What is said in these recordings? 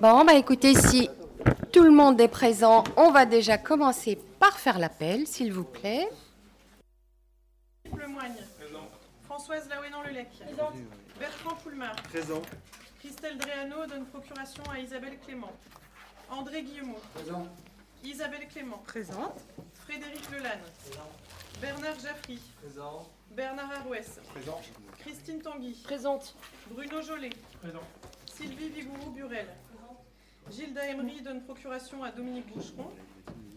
Bon, bah écoutez, si tout le monde est présent, on va déjà commencer par faire l'appel, s'il vous plaît. Philippe Lemoigne. Françoise Laouénan-Lelec. Bertrand Poulmar. Présent. Christelle Dréano donne procuration à Isabelle Clément. André Guillemot. Présent. Isabelle Clément. Présente. Frédéric Lelanne. Bernard Jaffry. Présent. Bernard Arouès. Présent. Christine Tanguy. Présente. Bruno Jolet. Présent. Sylvie Vigourou-Burel. Gilda Emery donne procuration à Dominique Boucheron.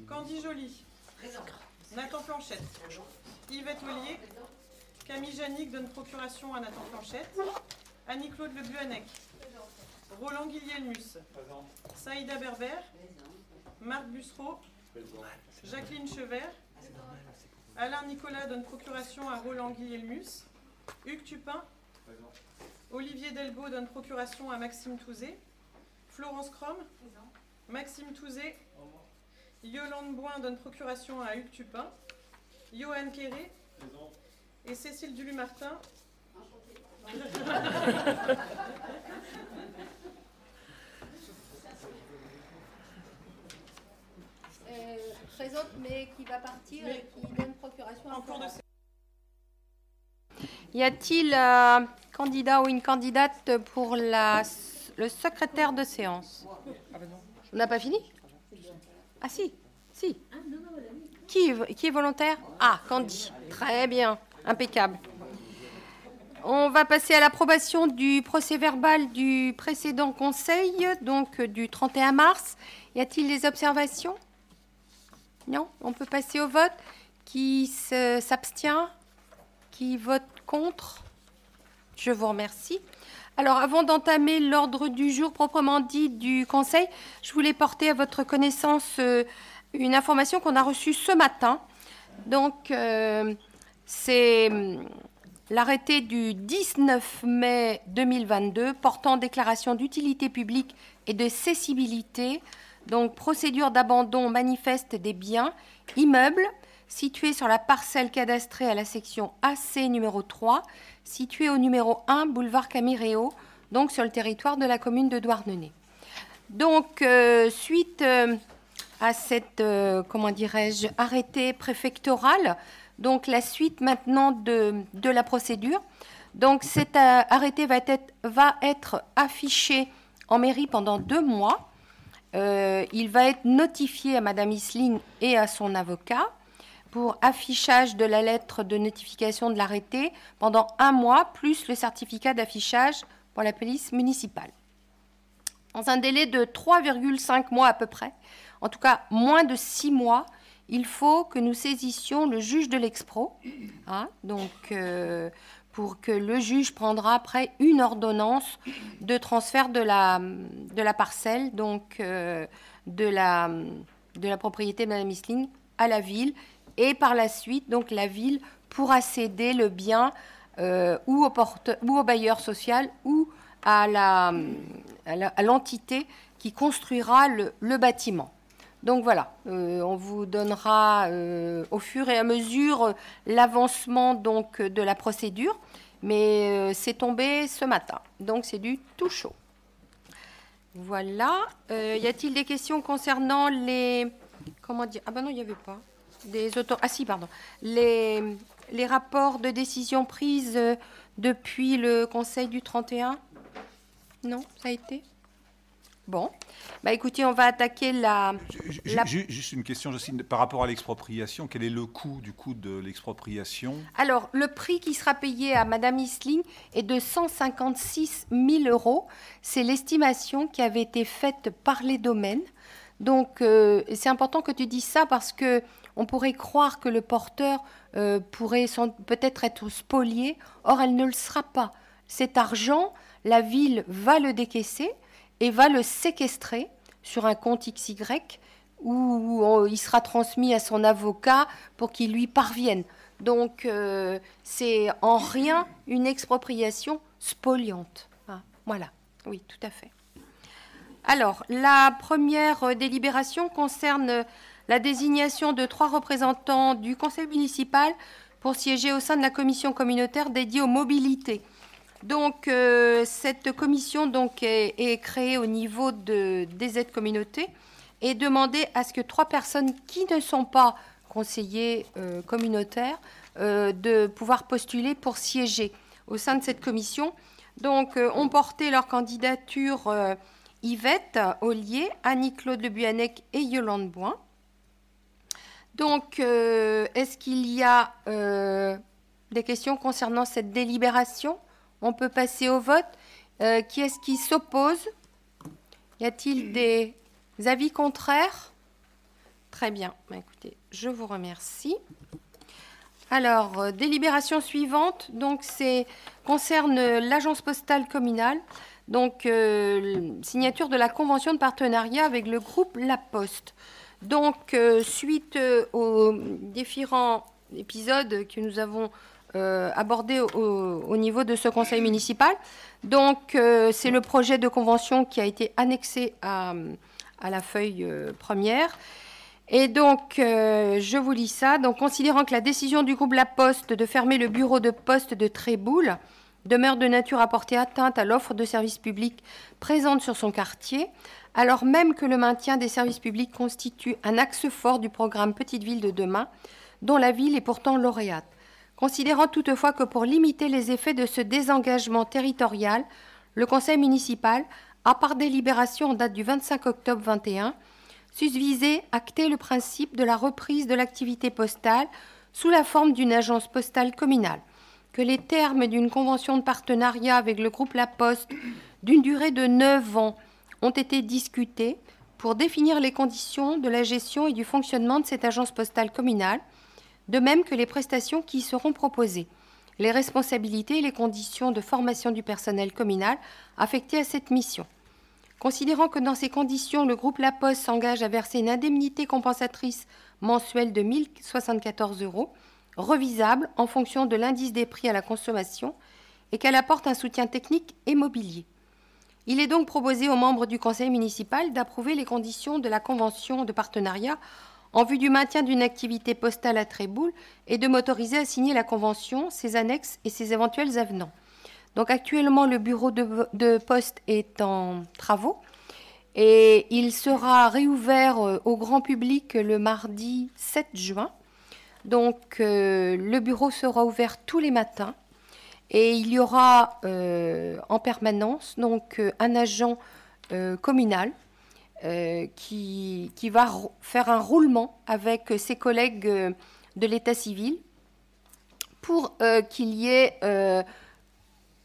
Candy Joly. Nathan Planchette. Yvette Ollier. Camille Janik donne procuration à Nathan Planchette. Annie-Claude Le Buanec. Roland Guillielmus. Saïda Berber. Marc Bussereau. Jacqueline Chevert. Alain Nicolas donne procuration à Roland Guillielmus. Hugues Tupin. Olivier Delgo donne procuration à Maxime Touzé. Florence Crom. Maxime Touzé. Yolande Boin donne procuration à Hugues Tupin. Johan Kéré. Présent. Et Cécile Dulumartin. Euh, présente mais qui va partir Mais- et qui donne procuration à En cours de. Y a-t-il un candidat ou une candidate pour la, le secrétaire de séance On n'a pas fini Ah si, si. Qui est, volontaire Ah, Candy. Très bien, impeccable. On va passer à l'approbation du procès verbal du précédent conseil, donc euh, du 31 mars. Y a-t-il des observations? Non? On peut passer au vote. Qui s'abstient? Qui vote contre? Je vous remercie. Alors, avant d'entamer l'ordre du jour proprement dit du Conseil, je voulais porter à votre connaissance euh, une information qu'on a reçue ce matin. Donc, euh, c'est hum, l'arrêté du 19 mai 2022 portant déclaration d'utilité publique et de cessibilité, donc procédure d'abandon manifeste des biens, immeubles, situés sur la parcelle cadastrée à la section AC numéro 3, située au numéro 1 boulevard Camiréo, donc sur le territoire de la commune de Douarnenez. Donc, euh, suite euh, à cette, euh, arrêté préfectoral, donc la suite maintenant de, la procédure. Donc, cet arrêté va être, va être affiché en mairie pendant deux mois. Il va être notifié à Madame Isling et à son avocat pour affichage de la lettre de notification de l'arrêté pendant un mois, plus le certificat d'affichage pour la police municipale. Dans un délai de 3,5 mois à peu près, en tout cas moins de 6 mois, il faut que nous saisissions le juge de l'expro, hein, donc euh, pour que le juge prendra après une ordonnance de transfert de la, de la parcelle, donc euh, de, la, de la propriété de Mme Isling à la ville, et par la suite, donc la ville pourra céder le bien euh, ou, au bailleur social ou à la- à l'entité qui construira le, bâtiment. Donc voilà, euh, on vous donnera euh, au fur et à mesure l'avancement donc de la procédure, mais c'est tombé ce matin, donc c'est du tout chaud. Voilà. Y a-t-il des questions concernant les comment dire Ah ben non, il n'y avait pas des ah si pardon les les rapports de décision prise euh, depuis le Conseil du 31 Non, ça a été? Bon. Bah écoutez, on va attaquer la Ju- La- ju- Juste une question, Jocelyne, par rapport à l'expropriation, quel est le coût du coût de l'expropriation? Alors, le prix qui sera payé à Madame Isling est de 156 000 euros. C'est l'estimation qui avait été faite par les domaines. Donc, euh, c'est important que tu dises ça parce que on pourrait croire que le porteur euh, pourrait peut-être être spolié. Or, elle ne le sera pas. Cet argent, la ville va le décaisser et va le séquestrer sur un compte XY où il sera transmis à son avocat pour qu'il lui parvienne. Donc, euh, c'est en rien une expropriation spoliante. Ah, voilà, oui, tout à fait. Alors, la première euh, délibération concerne la désignation de trois représentants du conseil municipal pour siéger au sein de la commission communautaire dédiée aux mobilités. Donc, euh, cette commission est, créée au niveau de, des aides communautés et demandée à ce que trois personnes qui ne sont pas conseillers euh, communautaires euh, de pouvoir postuler pour siéger au sein de cette commission. Donc, ont porté leur candidature Yvette Ollier, Annie-Claude Le Buanec et Yolande Boin. Donc, euh, est-ce qu'il y a euh, des questions concernant cette délibération? On peut passer au vote. Euh, qui est-ce qui s'oppose? Y a-t-il des avis contraires? Très bien. Bah, écoutez, je vous remercie. Alors, délibération suivante, donc c'est concerne l'agence postale communale. Donc, signature de la convention de partenariat avec le groupe La Poste. Donc, euh, suite euh, aux différents épisodes que nous avons euh, abordés au, au niveau de ce conseil municipal, c'est le projet de convention qui a été annexé à, la feuille première. Et donc, je vous lis ça. Donc, considérant que la décision du groupe La Poste de fermer le bureau de poste de Tréboul demeure de nature à porter atteinte à l'offre de services publics présente sur son quartier, alors même que le maintien des services publics constitue un axe fort du programme Petite Ville de demain, dont la ville est pourtant lauréate. Considérant toutefois que pour limiter les effets de ce désengagement territorial, le Conseil municipal a par délibération en date du 25 octobre 21 susvisé acter le principe de la reprise de l'activité postale sous la forme d'une agence postale communale, que les termes d'une convention de partenariat avec le groupe La Poste d'une durée de 9 ans ont été discutés pour définir les conditions de la gestion et du fonctionnement de cette agence postale communale, de même que les prestations qui y seront proposées, les responsabilités et les conditions de formation du personnel communal affecté à cette mission. Considérant que dans ces conditions, le groupe La Poste s'engage à verser une indemnité compensatrice mensuelle de 1074 euros, revisable en fonction de l'indice des prix à la consommation, et qu'elle apporte un soutien technique et mobilier. Il est donc proposé aux membres du conseil municipal d'approuver les conditions de la convention de partenariat en vue du maintien d'une activité postale à Tréboul et de m'autoriser à signer la convention, ses annexes et ses éventuels avenants. Donc actuellement, le bureau de, de poste est en travaux et il sera réouvert euh, au grand public le mardi 7 juin. Donc euh, le bureau sera ouvert tous les matins et il y aura euh, en permanence donc euh, un agent communal qui, qui va faire un roulement avec ses collègues de l'état civil pour qu'il y ait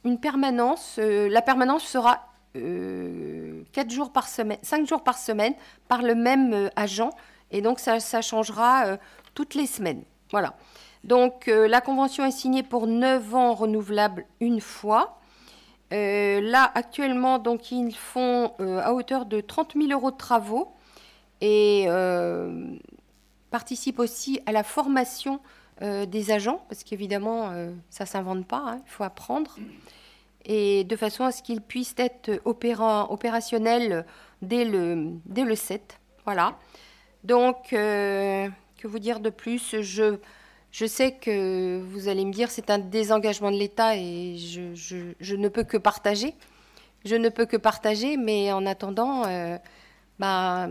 une permanence. la permanence sera quatre jours par semaine, cinq jours par semaine par le même agent et donc ça, changera toutes les semaines. Voilà. Donc euh, la convention est signée pour 9 ans renouvelable une fois. Euh, là, actuellement, donc, ils font euh, à hauteur de 30 000 euros de travaux et participent aussi à la formation des agents, parce qu'évidemment, ça ne s'invente pas, hein, il faut apprendre, et de façon à ce qu'ils puissent être opéra- opérationnels dès le, dès le 7. Voilà. Donc, vous dire de plus? Je, je sais que vous allez me dire c'est un désengagement de l'État et je, je- ne peux que partager. Je ne peux que partager, mais en attendant, euh, bah,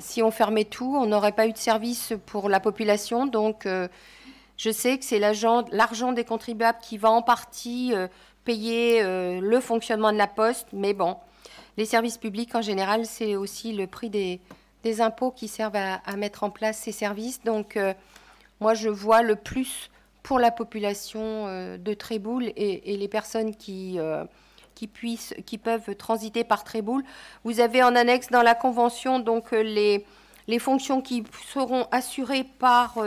si on fermait tout, on n'aurait pas eu de service pour la population. Donc, euh, je sais que c'est l'argent des contribuables qui va en partie euh, payer le fonctionnement de la poste. Mais bon, les services publics, en général, c'est aussi le prix des, des impôts qui servent à, mettre en place ces services. Donc, euh, moi, je vois le plus pour la population euh, de Tréboul et, les personnes qui, euh, qui, peuvent transiter par Tréboul. Vous avez en annexe dans la convention donc les, fonctions qui seront assurées par,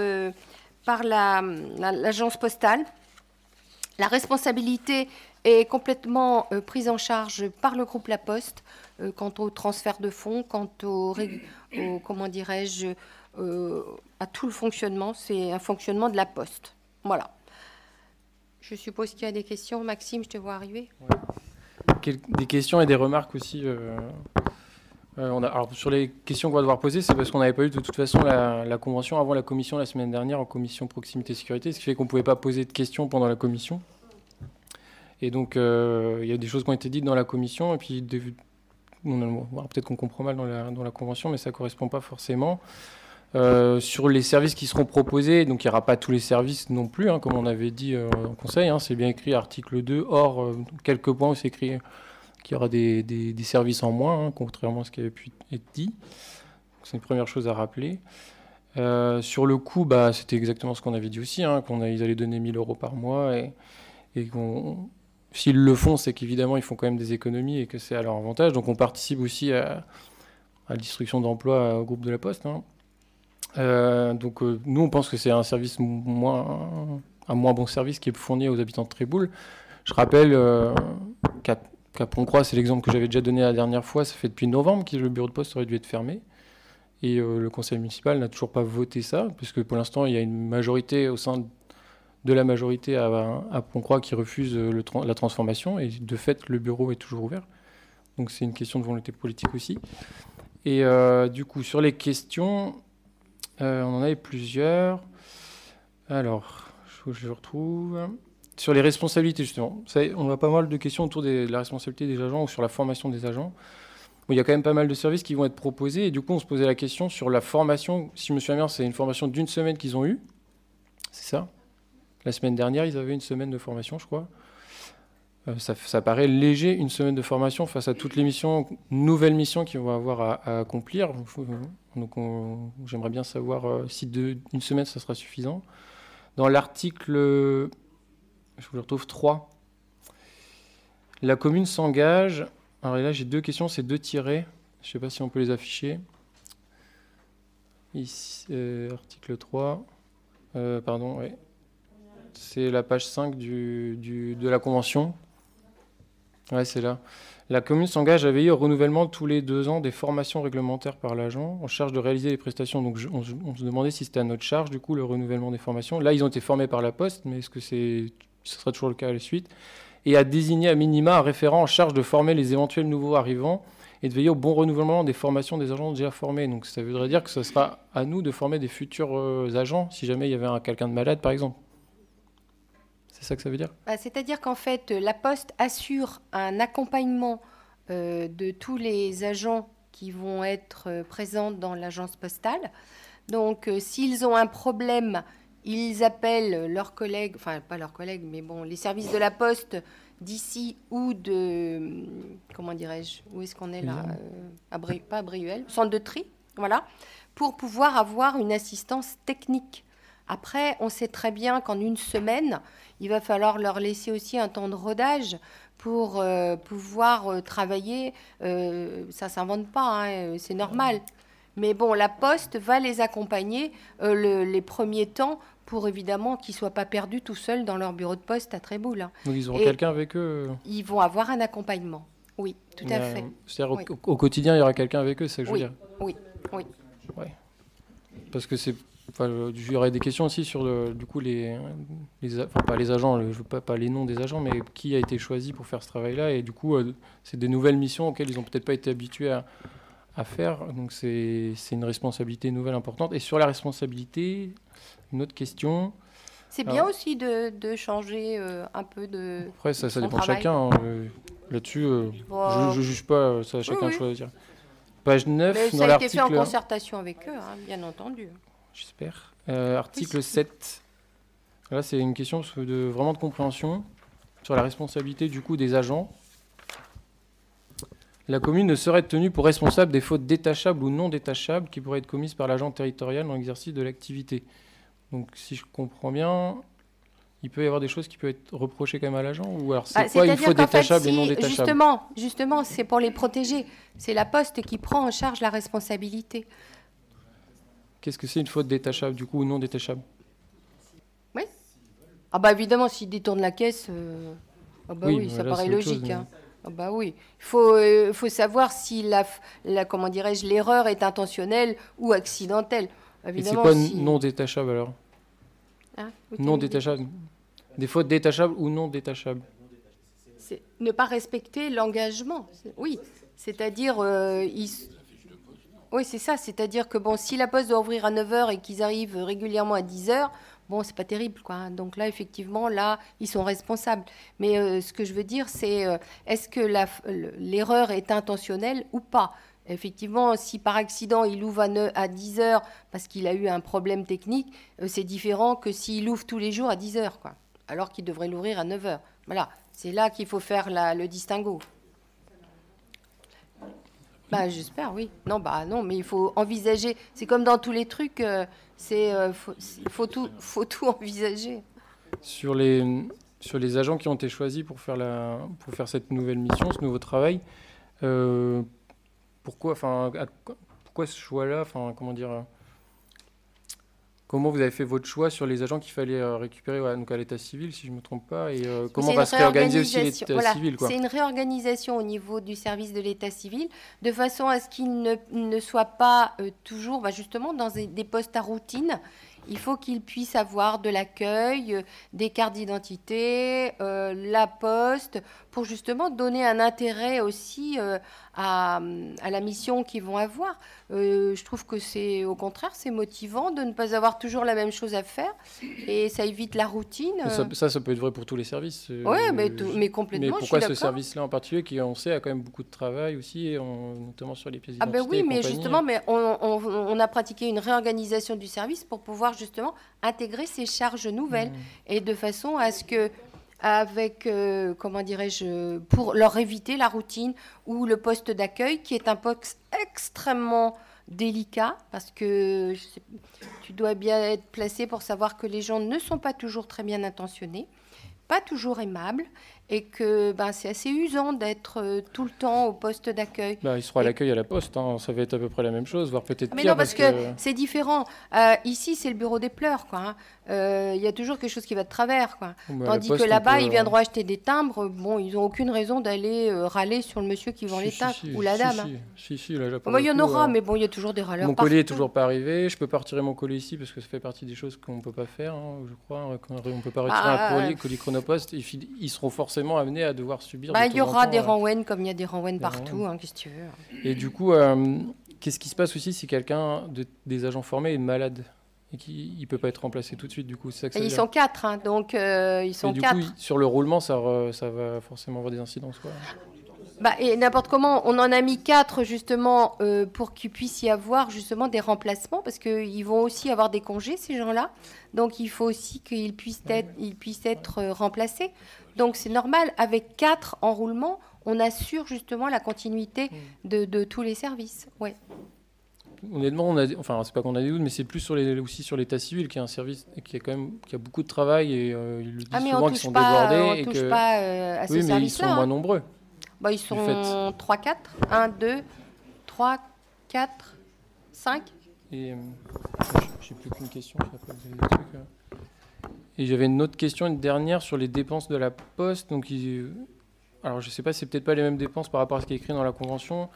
par la- la- l'agence postale. La responsabilité est complètement euh, prise en charge par le groupe La Poste euh, quant au transfert de fonds, quant au, au- comment dirais-je, euh, à tout le fonctionnement. C'est un fonctionnement de La Poste. Voilà. Je suppose qu'il y a des questions. Maxime, je te vois arriver. Des questions et des remarques aussi. alors sur les questions qu'on va devoir poser, c'est parce qu'on n'avait pas eu de toute façon la, la convention avant la commission la semaine dernière en commission proximité sécurité, ce qui fait qu'on ne pouvait pas poser de questions pendant la commission. Et donc, euh, il y a des choses qui ont été dites dans la commission, et puis peut-être qu'on comprend mal dans la, convention, mais ça ne correspond pas forcément. Euh, sur les services qui seront proposés, donc il n'y aura pas tous les services non plus, hein, comme on avait dit euh, en conseil, hein, c'est bien écrit article 2, or euh, quelques points où c'est écrit qu'il y aura des, services en moins, hein, contrairement à ce qui avait pu être dit. C'est une première chose à rappeler. Sur le coût, bah, c'était exactement ce qu'on avait dit aussi, hein, qu'on a- ils allaient donner 1000 euros par mois et qu'on, s'ils le font, c'est qu'évidemment ils font quand même des économies et que c'est à leur avantage. Donc on participe aussi à, la destruction d'emplois au groupe de la Poste. hein. Euh, donc euh, nous on pense que c'est un service moins, un moins bon service qui est fourni aux habitants de Tréboul. Je rappelle euh, qu'à Pontcroix, c'est l'exemple que j'avais déjà donné la dernière fois, ça fait depuis novembre que le bureau de poste aurait dû être fermé. Et euh, le conseil municipal n'a toujours pas voté ça, puisque pour l'instant, il y a une majorité au sein de la majorité à, à Pontcroix qui refuse euh, la transformation. Et de fait, le bureau est toujours ouvert. Donc c'est une question de volonté politique aussi. Et euh, du coup, sur les questions, euh, on en avait plusieurs. Alors, je, je retrouve. Sur les responsabilités, justement. On a pas mal de questions autour de la responsabilité des agents ou sur la formation des agents. Il y a quand même pas mal de services qui vont être proposés. Et du coup, on se posait la question sur la formation. Si je me souviens bien, c'est une formation d'une semaine qu'ils ont eue. C'est ça? La semaine dernière, ils avaient une semaine de formation, je crois. Euh, ça, paraît léger, une semaine de formation, face à toutes les missions, nouvelles missions qu'ils vont avoir à, accomplir. Donc, on- j'aimerais bien savoir euh, si une semaine, ça sera suffisant. Dans l'article, je vous retrouve 3, la commune s'engage. Alors là, j'ai deux questions, c'est deux tirés. Je ne sais pas si on peut les afficher. Euh, article 3. Euh, pardon. C'est la page 5 du, de la convention. Ouais, c'est là. La commune s'engage à veiller au renouvellement tous les deux ans des formations réglementaires par l'agent en charge de réaliser les prestations. Donc je- on, se- on se demandait si c'était à notre charge, du coup, le renouvellement des formations. Là, ils ont été formés par la Poste, mais est-ce que c'est, ce sera toujours le cas à la suite? Et à désigner à minima un référent en charge de former les éventuels nouveaux arrivants et de veiller au bon renouvellement des formations des agents déjà formés. Donc ça voudrait dire que ce sera à nous de former des futurs euh, agents si jamais il y avait un- quelqu'un de malade, par exemple. C'est ça que ça veut dire? Bah, C'est-à-dire qu'en fait, la Poste assure un accompagnement euh, de tous les agents qui vont être euh, présents dans l'agence postale. Donc, euh, s'ils ont un problème, ils appellent leurs collègues, enfin pas leurs collègues, mais bon, les services de la Poste d'ici ou de, comment dirais-je, où est-ce qu'on est là? Briuel. Euh, à Bri- Pas à Briuel, centre de tri, voilà, pour pouvoir avoir une assistance technique. Après, on sait très bien qu'en une semaine, il va falloir leur laisser aussi un temps de rodage pour euh, pouvoir euh, travailler. Euh, ça s'invente pas, hein, euh, c'est normal. Mais bon, la Poste va les accompagner le- les premiers temps pour évidemment qu'ils ne soient pas perdus tout seuls dans leur bureau de poste à Tréboul. hein. Donc ils auront quelqu'un avec eux Ils vont avoir un accompagnement. Oui, tout à fait. C'est-à-dire au- Oui. au, au quotidien, il y aura quelqu'un avec eux, c'est ça que je veux dire. oui, oui. Parce que c'est. Enfin, aurait des questions aussi sur le- du coup les, les enfin pas les agents, le- je veux pas, pas les noms des agents, mais qui a été choisi pour faire ce travail-là et du coup euh, c'est des nouvelles missions auxquelles ils ont peut-être pas été habitués à, à faire, donc c'est une responsabilité nouvelle importante. Et sur la responsabilité, une autre question. C'est bien aussi de, de changer euh, un peu de. Après ça, ça dépend de chacun. hein, euh, Là-dessus, euh, Bon, je, je juge pas, ça chacun oui. de choisir. Page 9 mais dans ça a été fait en l'article. concertation avec eux, hein, bien entendu. J'espère. Euh, article 7. Là, c'est une question de, vraiment de compréhension sur la responsabilité du coup des agents. La commune ne serait tenue pour responsable des fautes détachables ou non détachables qui pourraient être commises par l'agent territorial dans l'exercice de l'activité. Donc, si je comprends bien, il peut y avoir des choses qui peuvent être reprochées quand même à l'agent ou alors c'est Ah, quoi une faute fait, détachable et non détachable? Justement, justement, c'est pour les protéger. C'est la Poste qui prend en charge la responsabilité. Qu'est-ce que c'est une faute détachable du coup ou non détachable? Ah bah évidemment, s'ils détournent la caisse, euh, ah bah oui, Oui, ça paraît chose, logique. mais- hein. Ah bah oui, il faut, euh, faut savoir si la, comment dirais-je, l'erreur est intentionnelle ou accidentelle. Et c'est Évidemment, quoi si- non détachable alors? Hein, oui, Non détachable. Des fautes détachables ou non détachables? C'est ne pas respecter l'engagement. Oui, c'est-à-dire, euh, ils- oui, c'est ça. C'est-à-dire que bon, si la poste doit ouvrir à 9h et qu'ils arrivent régulièrement à 10h, bon, c'est pas terrible, quoi. hein. Donc là, effectivement, là, ils sont responsables. Mais euh, ce que je veux dire, c'est euh, est-ce que l'erreur est intentionnelle ou pas? Effectivement, si par accident il ouvre à, à 10 heures parce qu'il a eu un problème technique, euh, c'est différent que s'il ouvre tous les jours à 10 heures, quoi. Alors qu'il devrait l'ouvrir à 9 heures. Voilà, c'est là qu'il faut faire le distinguo. Bah, j'espère, oui. Non, bah non, mais il faut envisager. C'est comme dans tous les trucs, euh, c'est euh, faut, tout, faut tout envisager. Sur les, sur les agents qui ont été choisis pour faire, la, pour faire cette nouvelle mission, ce nouveau travail, euh, pourquoi, enfin, pourquoi ce choix-là enfin, comment dire, Comment vous avez fait votre choix sur les agents qu'il fallait euh, récupérer ouais, donc à l'état civil, si je ne me trompe pas, et euh, comment va se réorganiser aussi l'état Voilà, civil. C'est une réorganisation au niveau du service de l'état civil, de façon à ce qu'il ne, ne soit pas euh, toujours, bah, justement, dans des, des postes à routine. Il faut qu'il puisse avoir de l'accueil, euh, des cartes d'identité, la poste, pour justement donner un intérêt aussi à, à la mission qu'ils vont avoir. Euh, je trouve que c'est au contraire, c'est motivant de ne pas avoir toujours la même chose à faire et ça évite la routine. Ça, ça, ça peut être vrai pour tous les services. euh, Oui, mais, je- complètement, Mais je pourquoi suis ce service-là en particulier, qui on sait a quand même beaucoup de travail aussi, et notamment sur les pièces Ah ben oui, mais justement, mais on, on- on a pratiqué une réorganisation du service pour pouvoir justement intégrer ces charges nouvelles Mmh. et de façon à ce que avec euh, comment dirais-je pour leur éviter la routine ou le poste d'accueil qui est un poste extrêmement délicat parce que je sais- tu dois bien être placé pour savoir que les gens ne sont pas toujours très bien intentionnés, pas toujours aimables et que ben, c'est assez usant d'être euh, tout le temps au poste d'accueil. Bah, ils seront à Et- l'accueil à la poste, hein, ça va être à peu près la même chose, voire peut-être Mais pire. non, parce que, c'est différent. Euh, ici, c'est le bureau des pleurs, quoi. hein. Euh, Il y a toujours quelque chose qui va de travers, quoi. Bah, Tandis poste, que là-bas, peut- ils viendront acheter des timbres. Bon, ils n'ont aucune raison d'aller euh, râler sur le monsieur qui vend Si, les timbres si, ou la si, dame. Si, hein. si, si, là, Bon, le il y en aura, euh, mais bon, il y a toujours des râleurs. Mon collier est partout. toujours pas arrivé. Je peux pas retirer mon colis ici parce que ça fait partie des choses qu'on peut pas faire, hein, je crois. On peut pas retirer Ah, un colis, euh, colis chronopost. Ils, seront forcément amenés à devoir subir. Bah, il y aura temps, des renouens comme il y a des renouens des partout, hein, qu'est-ce que tu veux. Et du coup, qu'est-ce qui se passe aussi si quelqu'un de- des agents formés est malade? Et qu'il ne peut pas être remplacé tout de suite Du coup, ça que ça Et veut ils sont quatre, hein, donc euh, ils Et sont du quatre. sur le roulement, ça, re- ça va forcément avoir des incidences. Quoi. Bah, et n'importe comment, on en a mis quatre justement euh, pour qu'il puisse y avoir justement des remplacements parce qu'ils vont aussi avoir des congés ces gens-là. Donc il faut aussi qu'ils puissent être, ils puissent être euh, remplacés. Donc c'est normal, avec quatre enroulements, on assure justement la continuité de, de tous les services. Ouais. Honnêtement, on a, enfin, c'est pas qu'on a des doutes, mais c'est plus sur les, aussi sur l'état civil, qui est un service qui a quand même qui a beaucoup de travail et euh, ils le disent Ah mais souvent qu'ils sont pas, débordés on et que pas euh, à oui, mais ils sont hein. moins nombreux. Bah, ils sont 3, 4, 1, 2, 3, 4, 5. Et euh, j'ai plus qu'une question. des trucs, euh. Et j'avais une autre question, une dernière sur les dépenses de la poste. Donc, ils- alors je sais pas, c'est peut-être pas les mêmes dépenses par rapport à ce qui est écrit dans la convention.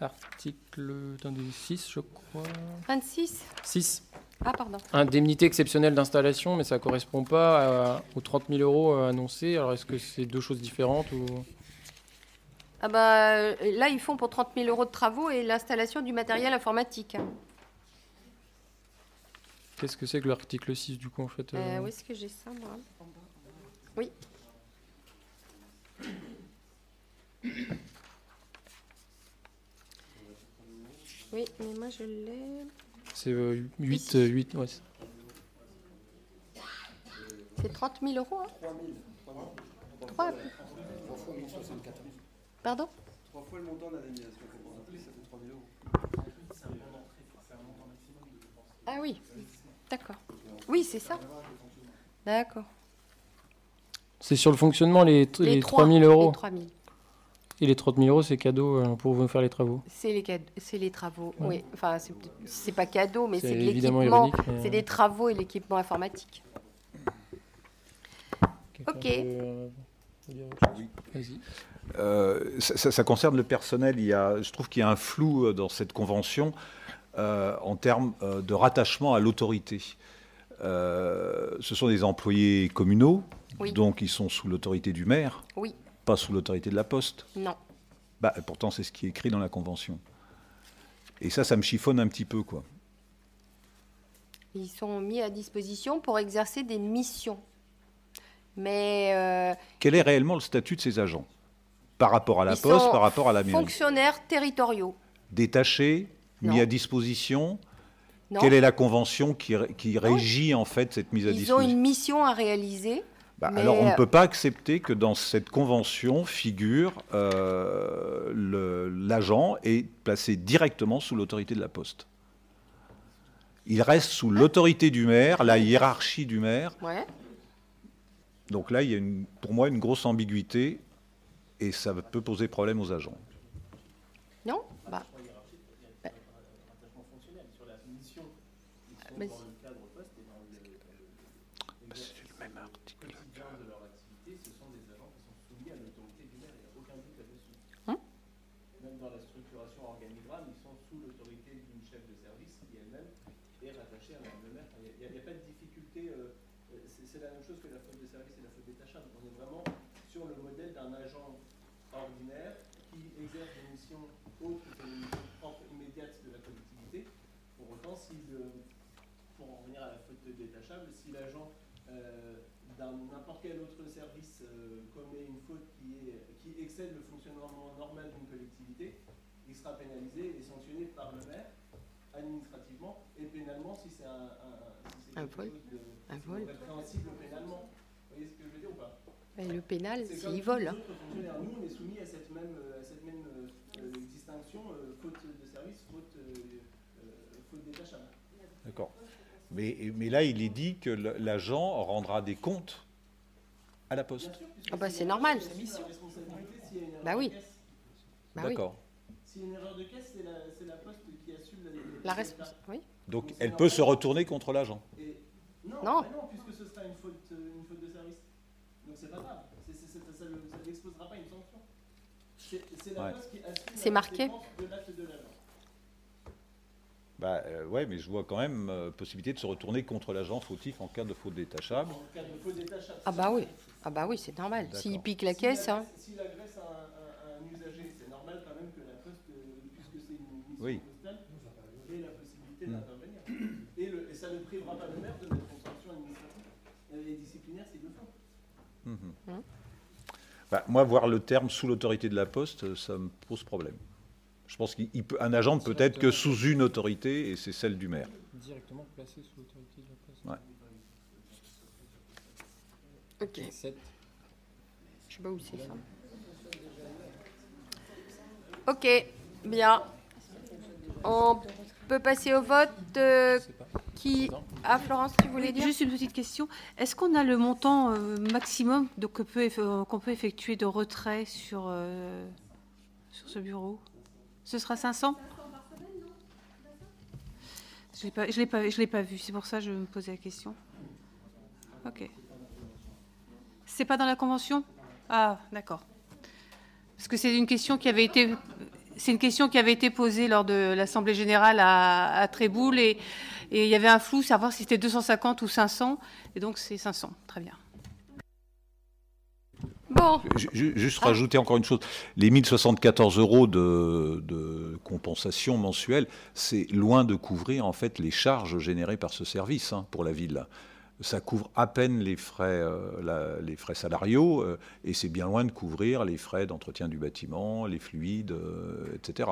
Article attendez, 6, je crois. 26. 6. Ah, pardon. Indemnité exceptionnelle d'installation, mais ça correspond pas à- aux 30 000 euros euh, annoncés. Alors est-ce que c'est deux choses différentes ou... Ah bah, euh, là, ils font pour 30 000 euros de travaux et l'installation du matériel informatique. Qu'est-ce que c'est que l'article 6 du coup en fait Euh, euh, où est-ce que j'ai ça, moi? Oui. Oui, mais moi je l'ai. C'est euh, 8, Ici. euh, 8, ouais. c'est- C'est 30 000 euros. Hein 3 Pardon Trois fois le montant d'indemnisation compensatrice, ça fait 3 000 euros. Ah oui, d'accord. Oui, c'est ça. D'accord. C'est sur le fonctionnement les, les, trois, 3 000 euros. Les 3 000. Et les 30 000 euros, c'est cadeau euh, pour vous faire les travaux. C'est les, cad- c'est les travaux, Ouais. oui. Enfin, c'est pas cadeau, mais C'est c'est de évidemment l'équipement. ironique, mais- C'est des travaux et l'équipement informatique. Ok. euh. Euh, ça, ça- ça concerne le personnel. Il y a, je trouve qu'il y a un flou euh, dans cette convention euh, en termes euh, de rattachement à l'autorité. Euh, ce sont des employés communaux, Oui. donc ils sont sous l'autorité du maire, Oui, pas sous l'autorité de la poste. non. Bah, pourtant, c'est ce qui est écrit dans la convention. Et ça, ça me chiffonne un petit peu, quoi. Ils sont mis à disposition pour exercer des missions. Mais euh, Quel est réellement le statut de ces agents? Par rapport à la poste, sont par rapport à la mairie? fonctionnaires territoriaux. Détachés, mis à disposition? Non Quelle est la convention qui, ré- qui régit en fait cette mise à Ils ont disposition? une mission à réaliser. Bah, alors on ne euh, peut pas accepter que dans cette convention figure euh, l'agent est placé directement sous l'autorité de la poste. Il reste sous l'autorité du maire, la hiérarchie du maire. Ouais. Donc là, il y a une- pour moi une grosse ambiguïté et ça peut poser problème aux agents. Non bah. bah. Mais si- C'est le même article. Hein Même dans la structuration organigramme, ils sont sous l'autorité d'une chef de service qui elle-même est rattachée à Madame le maire. Il n'y a, il y a pas de difficulté. euh, euh, c'est c'est la même chose que la faute de service et la faute détachable. On est vraiment sur le modèle d'un agent ordinaire qui exerce des missions autres que les missions propres immédiates de la collectivité. Pour autant, si le- pour en revenir à la si l'agent euh, d'un n'importe quel autre service euh, commet une faute qui, est, qui excède le fonctionnement normal d'une collectivité, il sera pénalisé et sanctionné par le maire administrativement et pénalement si c'est un, un- si Un quelque vol. chose de Un vol. répréhensible pénalement. Vous voyez ce que je veux dire ou pas? Mais le pénal, volent. les hein. Nous, on est soumis à cette même, euh, à cette même distinction euh, faute de service, faute, faute détachable. D'accord. Mais, mais là, il est dit que l'agent rendra des comptes à la poste. Ah bah c'est normal. La responsabilité s'il y a une erreur Bah oui. de caisse. Bah oui. D'accord. S'il y a une erreur de caisse, c'est la, c'est la poste qui assume la, La responsabilité. Oui. Donc elle peut se retourner contre l'agent. Non, Non. bah non, puisque ce sera une faute, euh, une faute de service. Donc c'est pas grave. C'est- c'est- c'est- ça ne ça ne l'exposera pas à une sanction. C'est la Ouais. poste qui assume la marqué. de l'acte de l'agent. Bah euh, ouais, mais je vois quand même euh, possibilité de se retourner contre l'agent fautif en cas de faute détachable. En cas de faute détachable. Ah bah oui. Ah bah oui, c'est normal. S'il pique la S'il caisse, hein. agresse- S'il agresse un, un- un usager, c'est normal quand même que la poste, euh, puisque c'est une mission Oui. postale, ait la possibilité Mm. d'intervenir. Et, le- et ça ne privera pas le maire de mettre sanction administrative euh, et disciplinaire s'il le faut. Mhm. Bah, moi, voir le terme sous l'autorité de la poste, ça me pose problème. Je pense qu'un agent ne peut être que sous une autorité et c'est celle du maire. Directement placé sous l'autorité de la. Ouais. Ok. 7. Je sais pas où c'est ça. Ok, bien. On peut passer au vote. euh, qui Ah, Florence, tu voulais dire? Juste une petite question. Est-ce qu'on a le montant euh, maximum peut qu'on peut effectuer de retrait sur, euh, sur ce bureau? Ce sera 500 Je je l'ai pas, pas vu. C'est pour ça que je me posais la question. Ok. C'est pas dans la convention? Ah, d'accord. Parce que c'est une question qui avait été, une question qui avait été posée lors de l'assemblée générale à, Tréboul et, et il y avait un flou, savoir si c'était 250 ou 500, et donc c'est 500. Très bien. Bon, Juste rajouter encore une chose. Les 1074 euros de, de compensation mensuelle, c'est loin de couvrir en fait les charges générées par ce service hein, pour la ville. Ça couvre à peine les frais, euh, la- les frais salariaux euh, et c'est bien loin de couvrir les frais d'entretien du bâtiment, les fluides, euh, etc.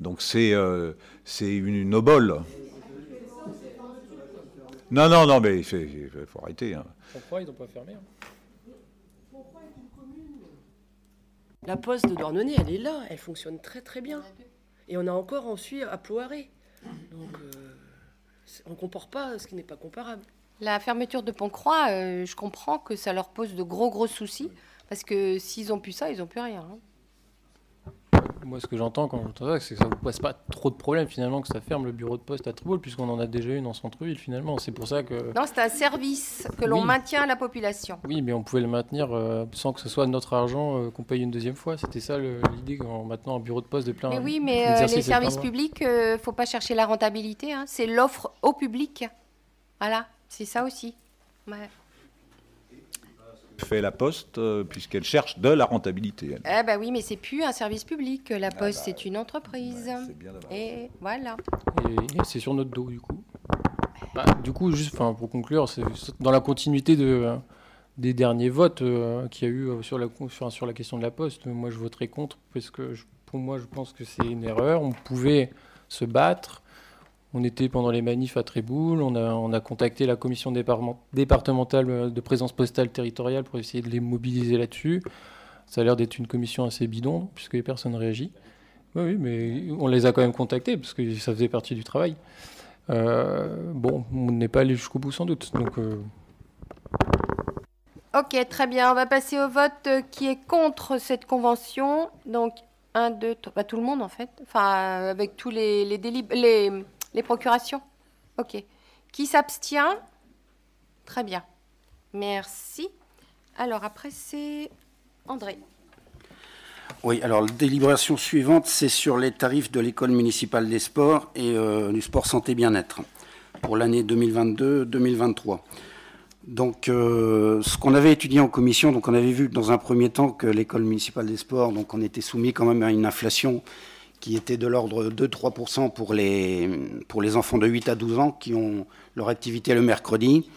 Donc c'est euh, c'est une, une obole. Non, non, non, mais il faut arrêter. hein. Pourquoi ils n'ont pas fermé hein? La poste de Douarnenez, elle est là, elle fonctionne très très bien. Et on a encore ensuite à Ploiré. Donc, euh, on ne compare pas ce qui n'est pas comparable. la fermeture de Pont-Croix, euh, je comprends que ça leur pose de gros, gros soucis. Parce que s'ils ont plus ça, ils n'ont plus rien. hein. Moi, ce que j'entends quand j'entends ça, c'est que ça ne vous pose pas trop de problèmes finalement que ça ferme le bureau de poste à Triboul, puisqu'on en a déjà une en centre-ville finalement. C'est pour ça que. Non, c'est un service que l'on Oui. maintient à la population. Oui, mais on pouvait le maintenir euh, sans que ce soit notre argent euh, qu'on paye une deuxième fois. C'était ça l'idée en maintenant un bureau de poste de plein. Mais oui, mais euh, les services publics, il ne faut pas chercher la rentabilité. hein. C'est l'offre au public. Voilà, c'est ça aussi. Ouais. Fait la poste euh, puisqu'elle cherche de la rentabilité. elle. Eh ben oui, mais c'est plus un service public. La Poste, c'est une entreprise. Ouais, c'est bien. Et voilà. Et, et c'est sur notre dos du coup. Bah, du coup, juste enfin, pour conclure, c'est dans la continuité de, des derniers votes euh, qu'il y a eu euh, sur la, sur, sur la question de la poste. Moi, je voterai contre parce que je- pour moi, je pense que c'est une erreur. On pouvait se battre. On était pendant les manifs à Tréboul. On a, on a contacté la commission département- départementale euh, de présence postale territoriale pour essayer de les mobiliser là-dessus. Ça a l'air d'être une commission assez bidon puisque les personnes réagissent. Oui, oui, mais on les a quand même contactés parce que ça faisait partie du travail. Euh, bon, on n'est pas allé jusqu'au bout sans doute. Donc, euh, Ok, très bien. On va passer au vote qui est contre cette convention. Donc, un, deux, trois, bah, tout le monde en fait. Enfin, avec tous les, les, délib- les procurations. Ok. Qui s'abstient? Très bien. Merci. Alors, après, c'est André. Oui, alors la délibération suivante, c'est sur les tarifs de l'école municipale des sports et euh, du sport santé bien-être pour l'année 2022-2023. Donc, euh, ce qu'on avait étudié en commission, donc on avait vu dans un premier temps que l'école municipale des sports, donc on était soumis quand même à une inflation qui était de l'ordre de 2-3% pour les, pour les enfants de 8 à 12 ans qui ont leur activité le mercredi.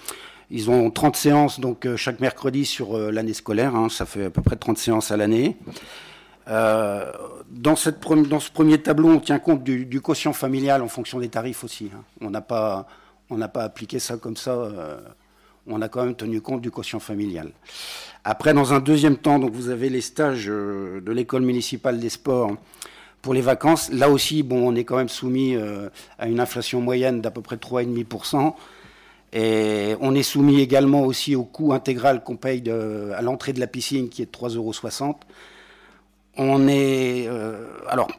Ils ont 30 séances donc euh, chaque mercredi sur euh, l'année scolaire, hein, ça fait à peu près 30 séances à l'année. Euh, dans, cette, dans ce premier tableau, on tient compte du, du quotient familial en fonction des tarifs aussi. hein. On n'a pas, pas appliqué ça comme ça. on a quand même tenu compte du quotient familial. Après, dans un deuxième temps, donc vous avez les stages de l'école municipale des sports pour les vacances. Là aussi, bon, on est quand même soumis euh, à une inflation moyenne d'à peu près 3,5%. Et on est soumis également aussi au coût intégral qu'on paye à l'entrée de la piscine, qui est de 3,60 euros. On est. euh, alors,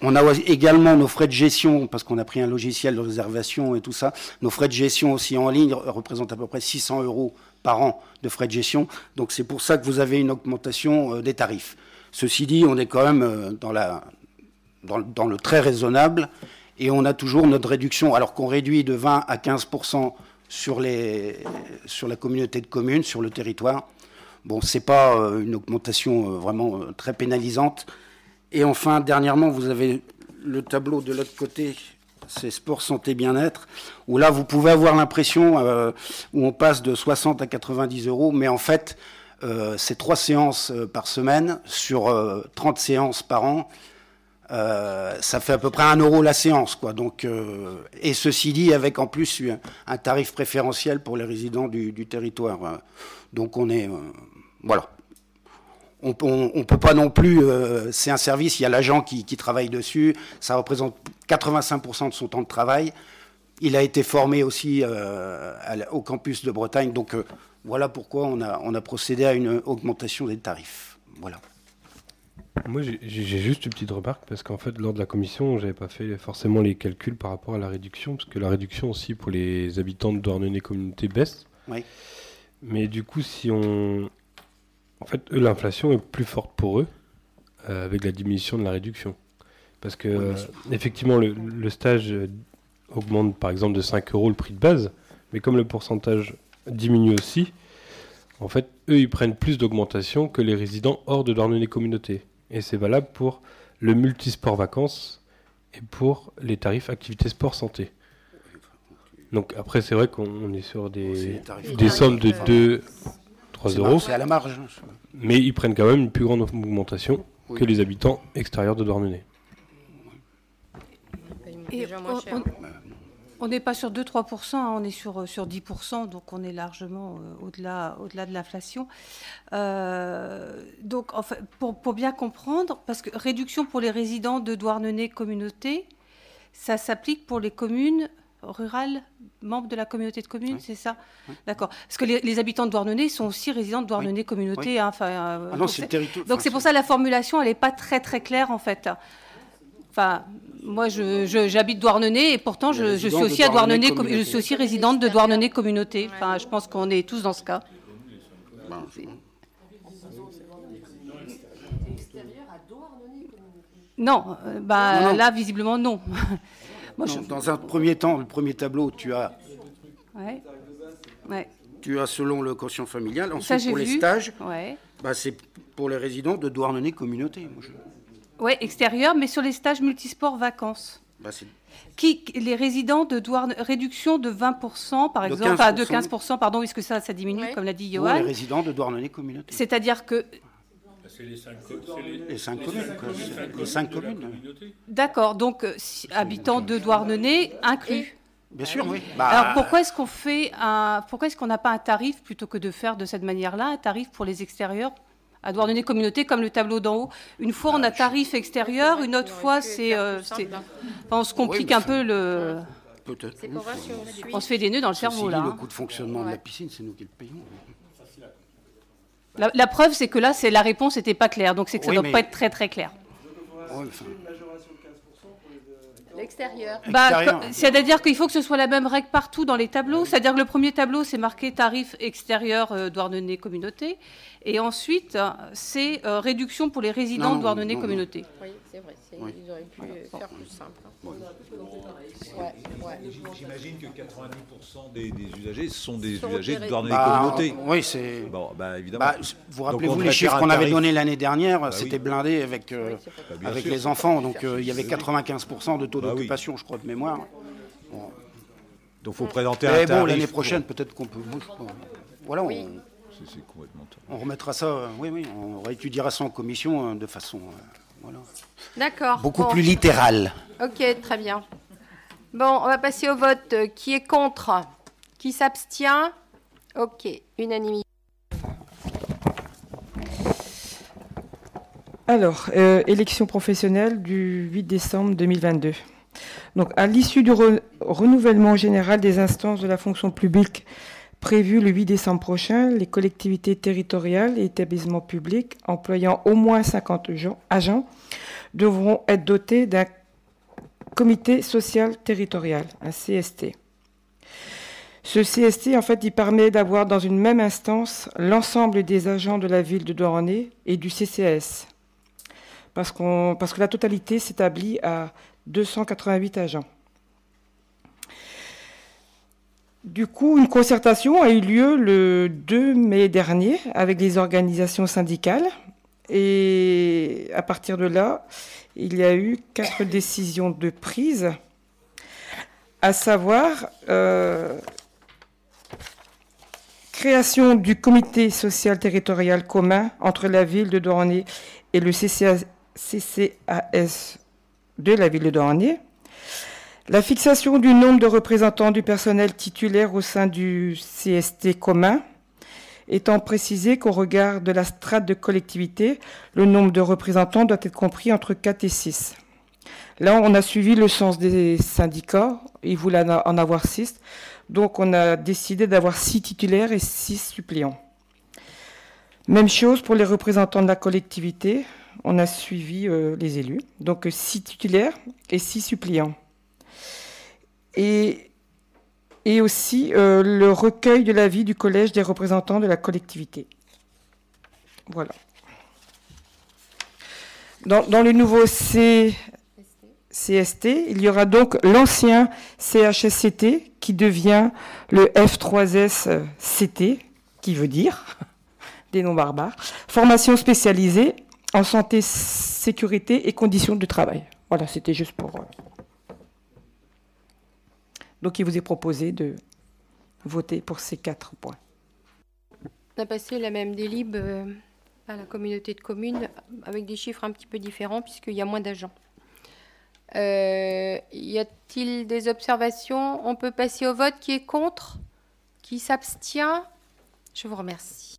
on a également nos frais de gestion, parce qu'on a pris un logiciel de réservation et tout ça. Nos frais de gestion aussi en ligne représentent à peu près 600 euros par an de frais de gestion. Donc, c'est pour ça que vous avez une augmentation euh, des tarifs. Ceci dit, on est quand même dans, la, dans, le- très raisonnable et on a toujours notre réduction, alors qu'on réduit de 20 à 15 sur, les, sur la communauté de communes, sur le territoire. Bon, ce n'est pas euh, une augmentation euh, vraiment euh, très pénalisante. Et enfin, dernièrement, vous avez le tableau de l'autre côté, c'est sport, santé, bien-être, où là, vous pouvez avoir l'impression où on passe de 60 à 90 euros, mais en fait, c'est trois séances par semaine sur euh, 30 séances par an. Euh, ça fait à peu près un euro la séance, quoi. Donc, euh, et ceci dit, avec en plus un, tarif préférentiel pour les résidents du, territoire. euh. Donc, on est, voilà. On ne peut pas non plus. c'est un service. Il y a l'agent qui, travaille dessus. Ça représente 85% de son temps de travail. Il a été formé aussi au campus de Bretagne. Donc, voilà pourquoi on a, on a procédé à une augmentation des tarifs. Voilà. Moi, j'ai juste une petite remarque parce qu'en fait, lors de la commission, j'avais pas fait forcément les calculs par rapport à la réduction, parce que la réduction aussi pour les habitants de Douarnenez communauté baisse. Oui. Mais du coup, si on, en fait, eux, l'inflation est plus forte pour eux euh, avec la diminution de la réduction, parce que euh, effectivement, le, le stage euh, augmente par exemple de 5 euros le prix de base, mais comme le pourcentage diminue aussi, en fait, eux, ils prennent plus d'augmentation que les résidents hors de Douarnenez communauté. Et c'est valable pour le multisport vacances et pour les tarifs activités sport santé. Donc après, c'est vrai qu'on est sur des, des sommes de 2, 3 C'est euros, C'est à la marge. hein. mais ils prennent quand même une plus grande augmentation Oui. que les habitants extérieurs de Douarnenez. Et Déjà moins on- cher. on- On n'est pas sur 2-3%, hein, on est sur, euh, sur 10%, donc on est largement euh, au-delà au -delà de l'inflation. Euh, donc, en fait, pour, pour bien comprendre, parce que réduction pour les résidents de Douarnenez communauté, ça s'applique pour les communes rurales, membres de la communauté de communes, Oui. c'est ça? D'accord. Parce que les, les habitants de Douarnenez sont aussi résidents de Douarnenez communauté. hein, Ah non, donc c'est territoire. donc c'est pour ça la formulation, elle n'est pas très très claire en fait. Enfin, moi je- je- j'habite Douarnenez et pourtant je, je suis aussi à Douarnenez je suis aussi résidente de Douarnenez communauté. Enfin, je pense qu'on est tous dans ce cas. Ben, je- Non, euh, bah, Non, non. là visiblement non. moi, je... Non, dans un premier temps, le premier tableau, tu as, ouais. Ouais. tu as selon le quotient familial. Ça Ensuite, j'ai pour les vu. stages, Ouais. bah, c'est pour les résidents de Douarnenez communauté. Moi, je- Ouais, extérieur, mais sur les stages multisports vacances. Bah, Qui, les résidents de Douarn, réduction de 20%, par De exemple, enfin, de 15%. 15%, pardon, puisque ça, ça diminue, Oui. comme l'a dit Nous, les Johan. résidents de Douarnenez communauté. C'est-à-dire que, C'est les cinq, Les cinq communes. Les cinq communes. d'accord, donc euh, si- habitants de Douarnenez inclus. Bien sûr, oui. Alors Bah, pourquoi est-ce qu'on fait un, pourquoi est-ce qu'on n'a pas un tarif plutôt que de faire de cette manière-là un tarif pour les extérieurs à Douarnenez communauté comme le tableau d'en haut Une fois on a tarif extérieur, une autre fois c'est, euh, c'est- enfin, on se complique un peu le, Peut-être. C'est pour on se fait des nœuds dans le Ceci cerveau dit, là. le hein. coût de fonctionnement de la piscine, c'est nous qui le payons. La, la preuve c'est que là c'est la réponse n'était pas claire, donc c'est que ça Oui, doit mais- pas être très très clair. Ouais, enfin, L'extérieur. Bah, Extérieur. co- C'est-à-dire qu'il faut que ce soit la même règle partout dans les tableaux. C'est-à-dire que le premier tableau, c'est marqué tarif extérieur euh, Douarnenez communauté. Et ensuite, c'est euh, réduction pour les résidents Non, de Douarnenez communauté. Oui, c'est vrai. c'est- Oui. Ils auraient pu faire plus simple. hein. Ouais. Ouais, ouais. J'imagine que 90% des, des usagers sont des Sont usagers des de Douarnenez bah, communauté. Oui, c'est. Bon, bah évidemment. Bah, vous rappelez-vous les chiffres qu'on avait donnés l'année dernière Bah C'était oui. blindé avec, euh, Bah, avec sûr. les enfants. Donc euh, il y avait 95% de taux Bah oui. d'occupation, je crois, de mémoire. Donc faut présenter Mais un bon, tarif. l'année pour- prochaine, peut-être qu'on peut. Voilà, Oui. on, C'est c'est complètement. on remettra ça. euh, oui, oui, on réétudiera ça en commission euh, de façon. euh, voilà. D'accord. Beaucoup bon. plus littérale. Ok, très bien. Bon, on va passer au vote. Euh, Qui est contre? Qui s'abstient? Ok, unanimité. Alors, euh, élection professionnelle du 8 décembre 2022. Donc, à l'issue du re- renouvellement général des instances de la fonction publique prévu le 8 décembre prochain, les collectivités territoriales et établissements publics employant au moins 50 gens- agents devront être dotés d'un comité social territorial, un CST. Ce CST, en fait, il permet d'avoir dans une même instance l'ensemble des agents de la ville de Douarnenez et du qu'on- parce que la totalité s'établit à 288 agents. Du coup, une concertation a eu lieu le 2 mai dernier avec les organisations syndicales. Et à partir de là, il y a eu quatre décisions de prise, à savoir euh, création du comité social territorial commun entre la ville de Douarnenez et le CCA CCAS de la ville de Douarnenez, la fixation du nombre de représentants du personnel titulaire au sein du CST commun, étant précisé qu'au regard de la strate de collectivité, le nombre de représentants doit être compris entre 4 et 6. Là, on a suivi le sens des syndicats, ils voulaient en avoir 6, donc on a décidé d'avoir 6 titulaires et 6 suppléants. Même chose pour les représentants de la collectivité, on a suivi euh, les élus, donc 6 titulaires et 6 suppléants. Et, et aussi euh, le recueil de l'avis du collège des représentants de la collectivité. Voilà. Dans, le nouveau CST, il y aura donc l'ancien CHSCT qui devient le F3SCT, qui veut dire des noms barbares, formation spécialisée en santé, sécurité et conditions de travail. Voilà, c'était juste pour. Donc, il vous est proposé de voter pour ces quatre points. On a passé la même délib euh, à la communauté de communes avec des chiffres un petit peu différents puisqu'il y a moins d'agents. Euh, y a-t-il des observations? On peut passer au vote. Qui est contre? Qui s'abstient? Je vous remercie.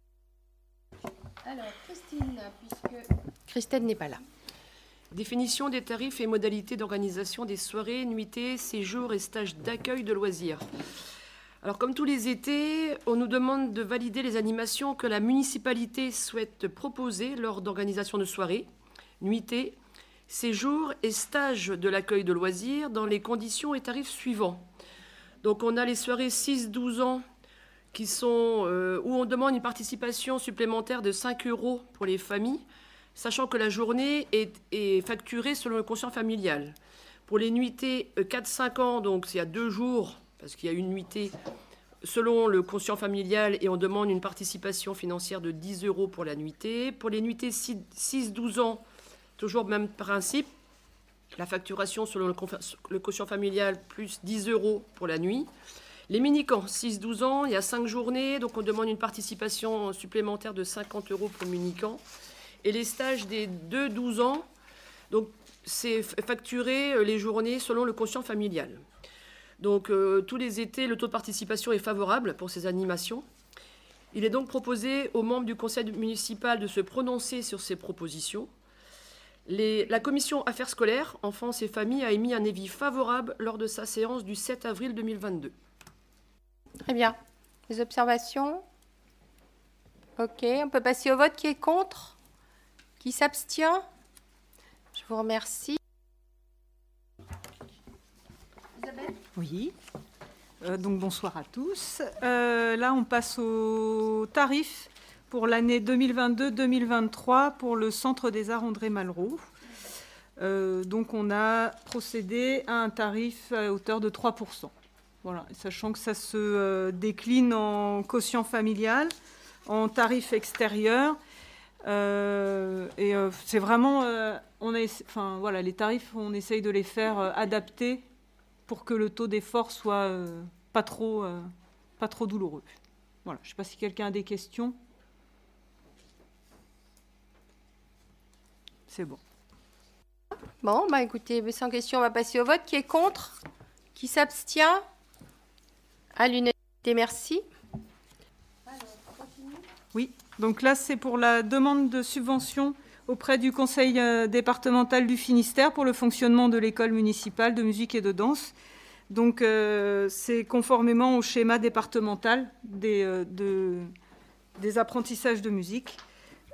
Alors, Christine, puisque Christelle n'est pas là. Définition des tarifs et modalités d'organisation des soirées, nuitées, séjours et stages d'accueil de loisirs. Alors, comme tous les étés, on nous demande de valider les animations que la municipalité souhaite proposer lors d'organisation de soirées, nuitées, séjours et stages de l'accueil de loisirs dans les conditions et tarifs suivants. Donc, on a les soirées 6-12 ans euh, où on demande une participation supplémentaire de 5 euros pour les familles, sachant que la journée est, facturée selon le quotient familial. Pour les nuitées euh, 4-5 ans, donc y a deux jours, parce qu'il y a une nuitée selon le quotient familial et on demande une participation financière de 10 euros pour la nuitée. Pour les nuitées 6-12 ans, toujours même principe, la facturation selon le, le quotient familial plus 10 euros pour la nuit. Les mini-camps, 6-12 ans, il y a 5 journées, donc on demande une participation supplémentaire de 50 euros pour le mini-camp. Et les stages des 2-12 ans, donc c'est facturer euh, les journées selon le quotient familial. Donc euh, tous les étés, le taux de participation est favorable pour ces animations. Il est donc proposé aux membres du conseil municipal de se prononcer sur ces propositions. la commission affaires scolaires, enfance et familles a émis un avis favorable lors de sa séance du 7 avril 2022. Très bien. Les observations? Ok, on peut passer au vote. Qui est contre? Qui s'abstient? Je vous remercie. Isabelle? Oui. Euh, donc bonsoir à tous. Euh, là, on passe au tarif pour l'année 2022-2023 pour le Centre des Arts André Malraux. Euh, donc on a procédé à un tarif à hauteur de 3%. Voilà, sachant que ça se décline en quotient familial, en tarif extérieur. Et c'est vraiment, on enfin voilà, les tarifs, on essaye de les faire adapter pour que le taux d'effort soit euh, pas, trop, euh, pas trop douloureux. Voilà, je ne sais pas si quelqu'un a des questions. C'est bon. Bon, bah écoutez, sans question, on va passer au vote. Qui est contre? Qui s'abstient? À l'unanimité, merci. Oui, donc là, c'est pour la demande de subvention auprès du conseil euh, départemental du Finistère pour le fonctionnement de l'école municipale de musique et de danse. Donc euh, c'est conformément au schéma départemental des, euh, apprentissages de musique.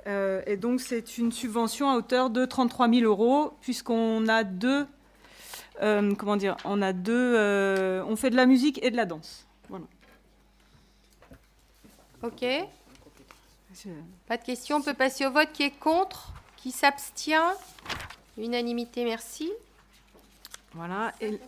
et donc c'est une subvention à hauteur de 33 000 euros puisqu'on a deux, comment dire, on a deux, on fait de la musique et de la danse. Voilà. Ok. Pas de questions, on peut passer au vote. Qui est contre? Qui s'abstient? Unanimité, merci. Voilà. Et,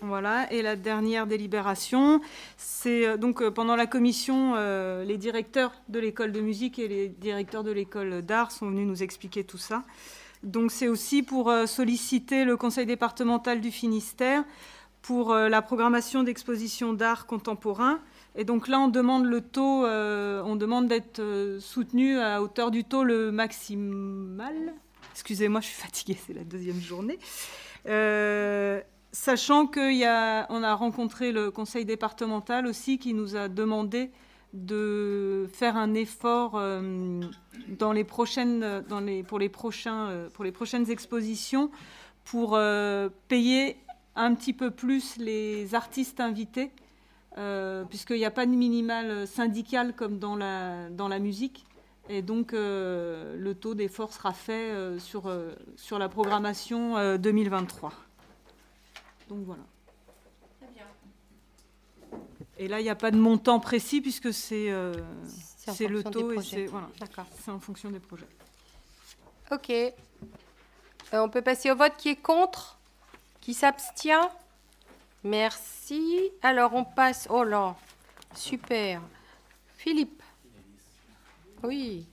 voilà. Et la dernière délibération, c'est euh, donc euh, pendant la commission, euh, les directeurs de l'école de musique et les directeurs de l'école d'art sont venus nous expliquer tout ça. Donc c'est aussi pour solliciter le conseil départemental du Finistère pour la programmation d'expositions d'art contemporain et donc là, on demande le taux, euh, on demande d'être euh, soutenu à hauteur du taux le maximal. Excusez-moi, je suis fatiguée, c'est la deuxième journée. Euh, sachant qu'on a, a rencontré le conseil départemental aussi qui nous a demandé de faire un effort dans les prochaines, dans les, pour, les prochains, pour les prochaines expositions pour payer un petit peu plus les artistes invités euh, puisqu'il n'y a pas de minimal syndical comme dans la, dans la musique. Et donc, euh, le taux d'effort sera fait euh, sur, sur la programmation 2023. Donc voilà. Très bien. Et là, il n'y a pas de montant précis puisque c'est c'est le taux et c'est voilà, en fonction des projets. Ok. on peut passer au vote qui est contre, qui s'abstient? Merci. Alors, on passe. Oh là, super. Philippe. Oui.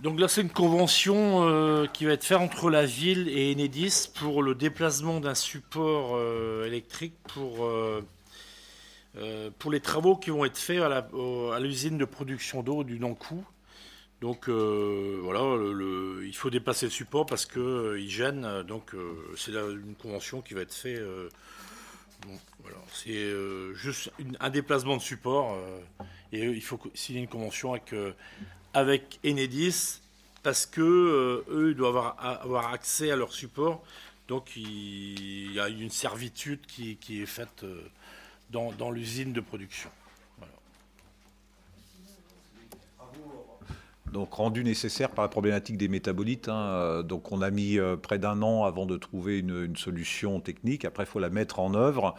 Donc là, c'est une convention euh, qui va être faite entre la ville et Enedis pour le déplacement d'un support euh, électrique pour, euh, pour les travaux qui vont être faits à l'usine de production d'eau du Nancou. Donc euh, voilà, il faut dépasser le support parce qu'il euh, gêne. Donc euh, c'est une convention qui va être faite. c'est juste un déplacement de support et il faut signer une convention avec, avec Enedis parce que eux doivent avoir, accès à leur support. Donc il, y a une servitude qui, est faite dans l'usine de production. Donc rendu nécessaire par la problématique des métabolites. Hein. Euh, donc on a mis euh, près d'un an avant de trouver une, solution technique. Après, il faut la mettre en œuvre.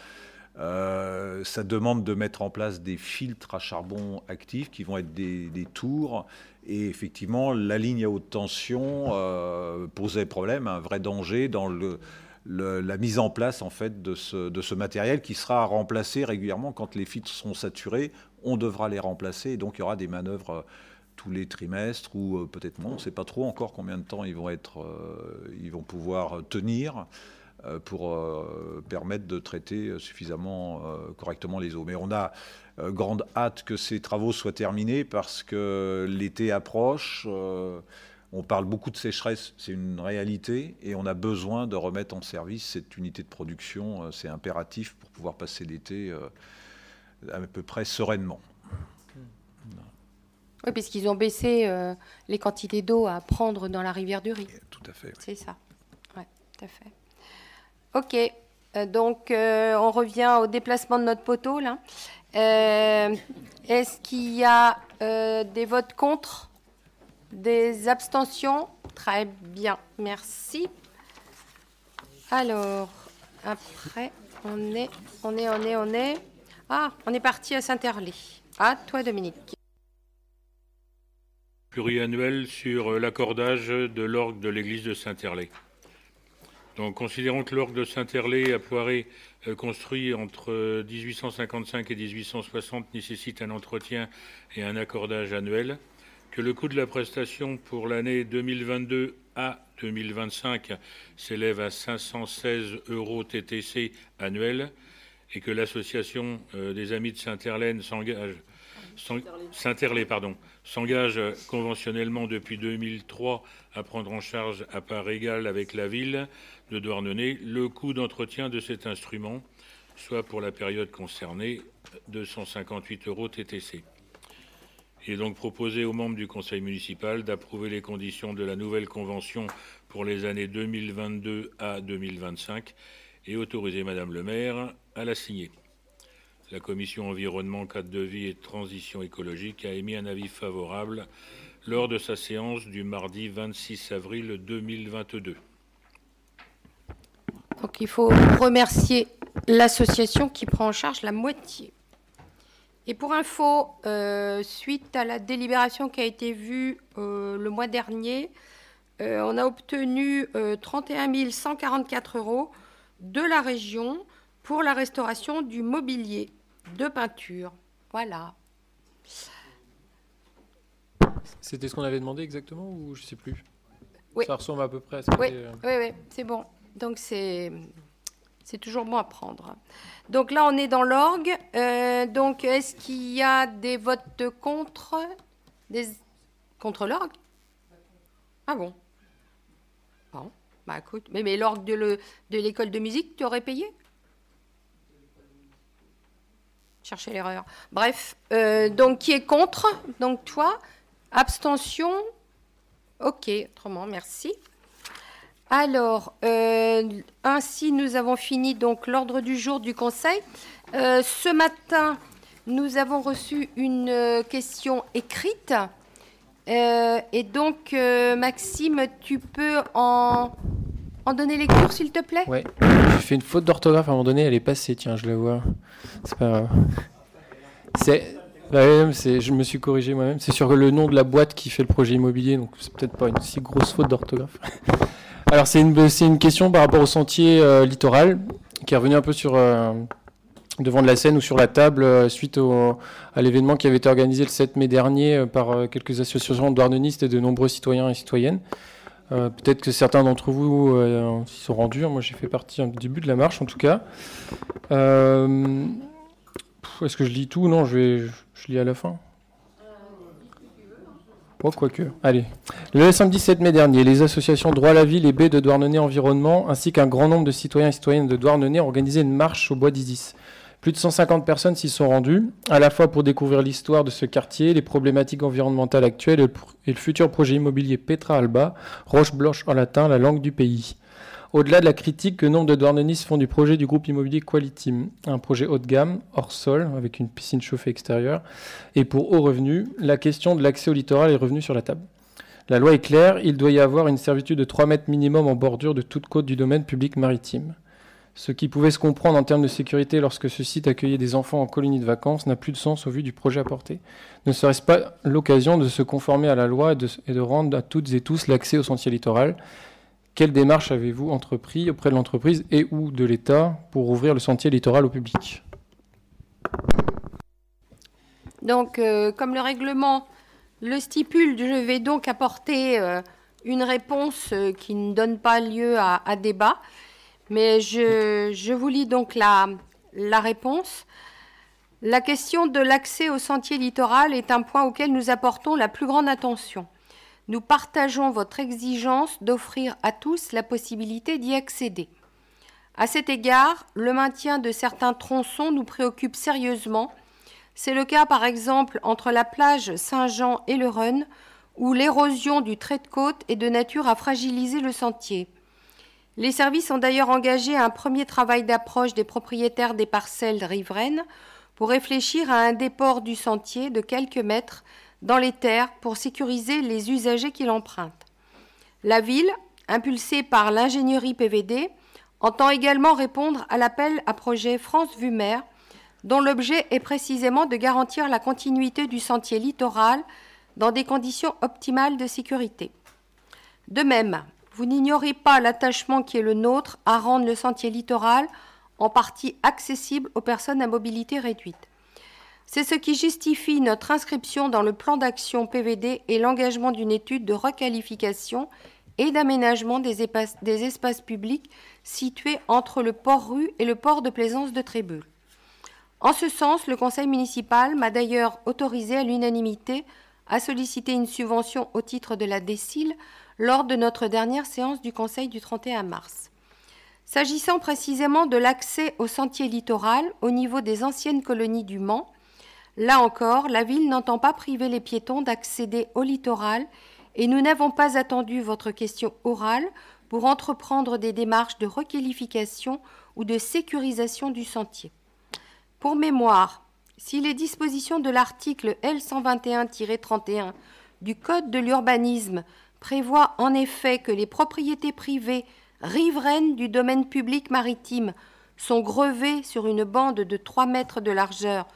Euh, ça demande de mettre en place des filtres à charbon actifs qui vont être des, tours. Et effectivement, la ligne à haute tension posait problème, un vrai danger dans la mise en place en fait de ce, de ce, matériel qui sera remplacé régulièrement quand les filtres seront saturés. On devra les remplacer et donc il y aura des manœuvres tous les trimestres ou euh, peut-être moins. On ne sait pas trop encore combien de temps ils vont, être, euh, ils vont pouvoir tenir euh, pour permettre de traiter suffisamment correctement les eaux. Mais on a grande hâte que ces travaux soient terminés parce que l'été approche. on parle beaucoup de sécheresse, c'est une réalité, et on a besoin de remettre en service cette unité de production. C'est impératif pour pouvoir passer l'été à peu près sereinement. Oui, puisqu'ils ont baissé euh, les quantités d'eau à prendre dans la rivière du Rhin. Tout à fait. C'est ça. Oui, tout à fait. OK. Euh, donc, euh, on revient au déplacement de notre poteau, là. Est-ce qu'il y a des votes contre? Des abstentions? Très bien, merci. Alors, après, on est, on est, on est, on est... Ah, on est parti à Saint-Herlé. À toi, Dominique. Pluriannuel sur euh, l'accordage de l'orgue de l'église de Saint-Herlé. Donc, considérons que l'orgue de Saint-Herlé à Poiré, euh, construit entre euh, 1855 et 1860, nécessite un entretien et un accordage annuel, que le coût de la prestation pour l'année 2022 à 2025 s'élève à 516 euros TTC annuels, et que l'association euh, des Amis de Saint-Herlaine s'engage Saint-Herlé, pardon, s'engage conventionnellement depuis 2003 à prendre en charge à part égale avec la ville de Douarnenez le coût d'entretien de cet instrument, soit pour la période concernée 258 euros TTC. Il est donc proposé aux membres du conseil municipal d'approuver les conditions de la nouvelle convention pour les années 2022 à 2025 et autoriser Madame le maire à la signer. La commission environnement, cadre de vie et transition écologique a émis un avis favorable lors de sa séance du mardi 26 avril 2022. Donc il faut remercier l'association qui prend en charge la moitié. Et pour info, euh, suite à la délibération qui a été vue euh, le mois dernier, euh, on a obtenu euh, 31 144 euros de la région pour la restauration du mobilier de peinture. Voilà. C'était ce qu'on avait demandé exactement ou je sais plus? Oui. Ça ressemble à peu près à ce Oui, euh, oui, oui, c'est bon. Donc c'est c'est toujours bon à prendre. Donc là, on est dans l'orgue. Euh, donc, est-ce qu'il y a des votes contre? Des contre l'orgue? Ah bon? Bon, bah écoute, mais, mais l'orgue de le- de l'école de musique, tu aurais payé? Cherchez l'erreur. Bref, euh, donc qui est contre Donc toi, abstention Ok, autrement, merci. Alors, euh, ainsi nous avons fini donc l'ordre du jour du Conseil. Euh, ce matin, nous avons reçu une question écrite. Et donc, Maxime, tu peux en, en donner lecture, s'il te plaît Ouais, j'ai fait une faute d'orthographe à un moment donné, elle est passée, tiens, je la vois. C'est pas grave. C'est. bah c'est- je me suis corrigé moi-même. C'est sur le nom de la boîte qui fait le projet immobilier, donc c'est peut-être pas une si grosse faute d'orthographe. Alors, c'est une, c'est une question par rapport au sentier euh, littoral qui est revenu un peu sur. euh, devant de la scène ou sur la table euh, suite au- à l'événement qui avait été organisé le 7 mai dernier par quelques associations douarnenistes et de nombreux citoyens et citoyennes. Euh, Peut-être que certains d'entre vous euh, s'y sont rendus. Moi, j'ai fait partie au début de la marche, en tout cas. Euh, Est-ce que je lis tout? Non, je, vais, je lis à la fin. Oh, quoique. Allez. Le samedi 7 mai dernier, les associations Droit à la ville et B de Douarnenez Environnement, ainsi qu'un grand nombre de citoyens et citoyennes de Douarnenez ont organisé une marche au bois d'Isis. Plus de 150 personnes s'y sont rendues, à la fois pour découvrir l'histoire de ce quartier, les problématiques environnementales actuelles et le, futur projet immobilier Petra Alba, roche blanche en latin, la langue du pays. Au-delà de la critique que nombre de Douarnenistes font du projet du groupe immobilier Qualitim, un projet haut de gamme, hors sol, avec une piscine chauffée extérieure, et pour haut revenu, la question de l'accès au littoral est revenue sur la table. La loi est claire, il doit y avoir une servitude de 3 mètres minimum en bordure de toute côte du domaine public maritime. Ce qui pouvait se comprendre en termes de sécurité lorsque ce site accueillait des enfants en colonie de vacances n'a plus de sens au vu du projet apporté. Ne serait-ce pas l'occasion de se conformer à la loi et de, rendre à toutes et tous l'accès au sentier littoral? Quelle démarche avez-vous entrepris auprès de l'entreprise et ou de l'État pour ouvrir le sentier littoral au public? Donc, euh, comme le règlement le stipule. Je vais donc apporter euh, une réponse euh, qui ne donne pas lieu à débat, mais je, vous lis donc la, la réponse. La question de l'accès au sentier littoral est un point auquel nous apportons la plus grande attention. Nous partageons votre exigence d'offrir à tous la possibilité d'y accéder. À cet égard, le maintien de certains tronçons nous préoccupe sérieusement. C'est le cas par exemple entre la plage Saint-Jean et le Rhône, où l'érosion du trait de côte est de nature à fragiliser le sentier. Les services ont d'ailleurs engagé un premier travail d'approche des propriétaires des parcelles riveraines pour réfléchir à un déport du sentier de quelques mètres dans les terres pour sécuriser les usagers qui l'empruntent. La ville, impulsée par l'ingénierie PVD, entend également répondre à l'appel à projet France Vue Mer, dont l'objet est précisément de garantir la continuité du sentier littoral dans des conditions optimales de sécurité. De même, vous n'ignorez pas l'attachement qui est le nôtre à rendre le sentier littoral en partie accessible aux personnes à mobilité réduite. C'est ce qui justifie notre inscription dans le plan d'action PVD et l'engagement d'une étude de requalification et d'aménagement des, espaces publics situés entre le port-rue et le port de plaisance de Trébulle. En ce sens, le conseil municipal m'a d'ailleurs autorisé à l'unanimité à solliciter une subvention au titre de la DECIL lors de notre dernière séance du conseil du 31 mars. S'agissant précisément de l'accès au sentier littoral au niveau des anciennes colonies du Mans, là encore, la ville n'entend pas priver les piétons d'accéder au littoral et nous n'avons pas attendu votre question orale pour entreprendre des démarches de requalification ou de sécurisation du sentier. Pour mémoire, si les dispositions de l'article L121-31 du Code de l'urbanisme prévoient en effet que les propriétés privées riveraines du domaine public maritime sont grevées sur une bande de 3 mètres de largeur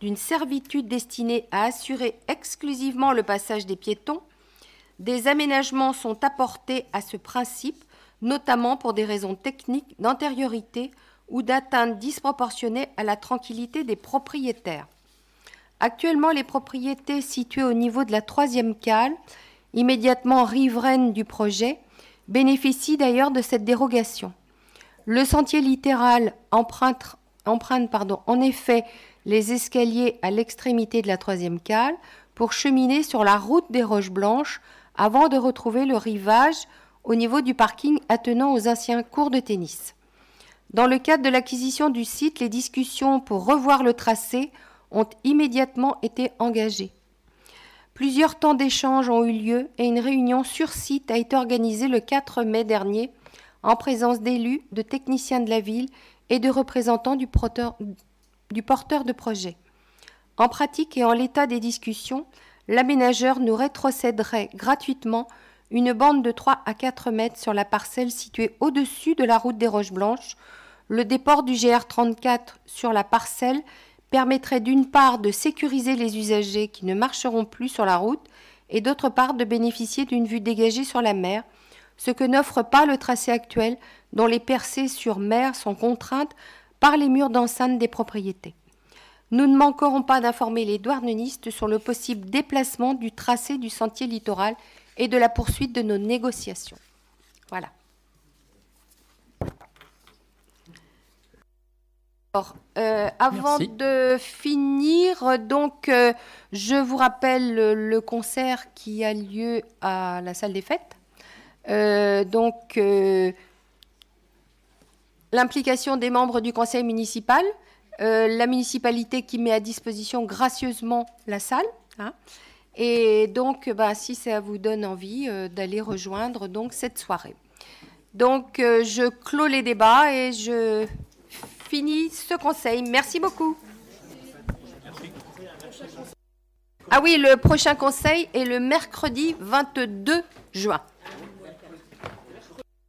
d'une servitude destinée à assurer exclusivement le passage des piétons, des aménagements sont apportés à ce principe, notamment pour des raisons techniques d'antériorité ou d'atteinte disproportionnée à la tranquillité des propriétaires. Actuellement, les propriétés situées au niveau de la troisième cale, immédiatement riveraine du projet, bénéficient d'ailleurs de cette dérogation. Le sentier littéral emprunte, en effet les escaliers à l'extrémité de la troisième cale pour cheminer sur la route des Roches Blanches avant de retrouver le rivage au niveau du parking attenant aux anciens cours de tennis. Dans le cadre de l'acquisition du site, les discussions pour revoir le tracé ont immédiatement été engagées. Plusieurs temps d'échange ont eu lieu et une réunion sur site a été organisée le 4 mai dernier en présence d'élus, de techniciens de la ville et de représentants du porteur, de projet. En pratique et en l'état des discussions, l'aménageur nous rétrocéderait gratuitement une bande de 3 à 4 mètres sur la parcelle située au-dessus de la route des Roches Blanches. Le déport du GR34 sur la parcelle permettrait d'une part de sécuriser les usagers qui ne marcheront plus sur la route et d'autre part de bénéficier d'une vue dégagée sur la mer, ce que n'offre pas le tracé actuel dont les percées sur mer sont contraintes par les murs d'enceinte des propriétés. Nous ne manquerons pas d'informer les douarnenistes sur le possible déplacement du tracé du sentier littoral et de la poursuite de nos négociations. Voilà. Euh, avant de finir, donc, euh, je vous rappelle le, concert qui a lieu à la salle des fêtes. Euh, donc, l'implication des membres du conseil municipal, la municipalité qui met à disposition gracieusement la salle. Hein. et donc, bah, si ça vous donne envie d'aller rejoindre donc cette soirée. Donc, je clôt les débats et je fini ce conseil. Merci beaucoup. Ah oui, le prochain conseil est le mercredi 22 juin.